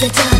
the time.